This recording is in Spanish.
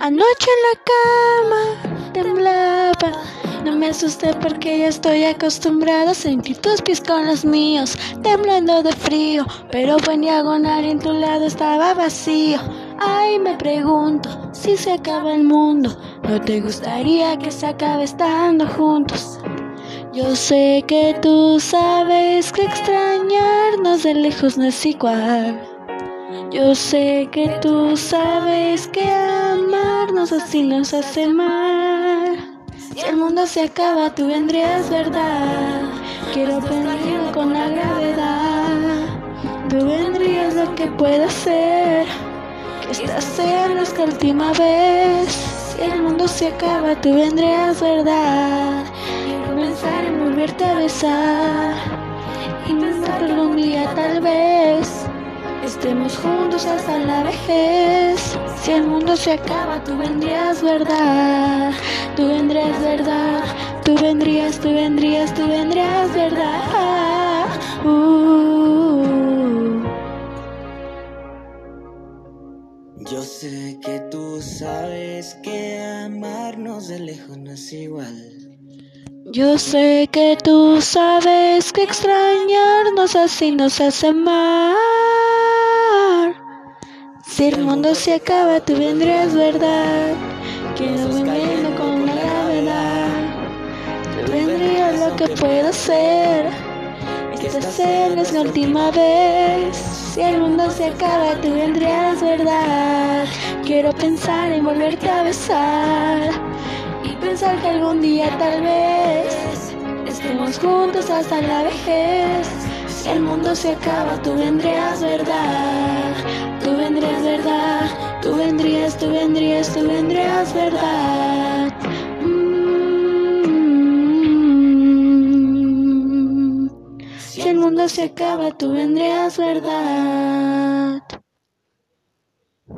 Anoche en la cama temblaba. No me asusté porque ya estoy acostumbrada a sentir tus pies con los míos, temblando de frío. Pero fue en diagonal en tu lado estaba vacío. Ay, me pregunto si se acaba el mundo. ¿No te gustaría que se acabe estando juntos? Yo sé que tú sabes que extrañarnos de lejos no es igual. Yo sé que tú sabes que amarnos así nos hace mal. Si el mundo se acaba, tú vendrías, ¿verdad? Quiero pensar con la gravedad. Tú vendrías lo que pueda ser. Que esta sea nuestra última vez. Si el mundo se acaba, tú vendrías, ¿verdad? Quiero pensar en volverte a besar. Y pensar que algún día tal vez estemos juntos hasta la vejez. Si el mundo se acaba, tú vendrías, ¿verdad? Tú vendrías, ¿verdad? Tú vendrías, tú vendrías, tú vendrías, ¿verdad? Uh. Yo sé que tú sabes que amarnos de lejos no es igual. Yo sé que tú sabes que extrañarnos así nos hace mal. Si el mundo se acaba, tú vendrías, ¿verdad? Quiero venirme con la gravedad. Tú vendrías lo que puedo ser. Esta sea es la última vez. Si el mundo se acaba, tú vendrías, ¿verdad? Quiero pensar en volverte a besar. Y pensar que algún día tal vez estemos juntos hasta la vejez. Si el mundo se acaba, tú vendrías, ¿verdad? Tú vendrías, tú vendrías, ¿verdad? Mm. Si el mundo se acaba, tú vendrías, ¿verdad?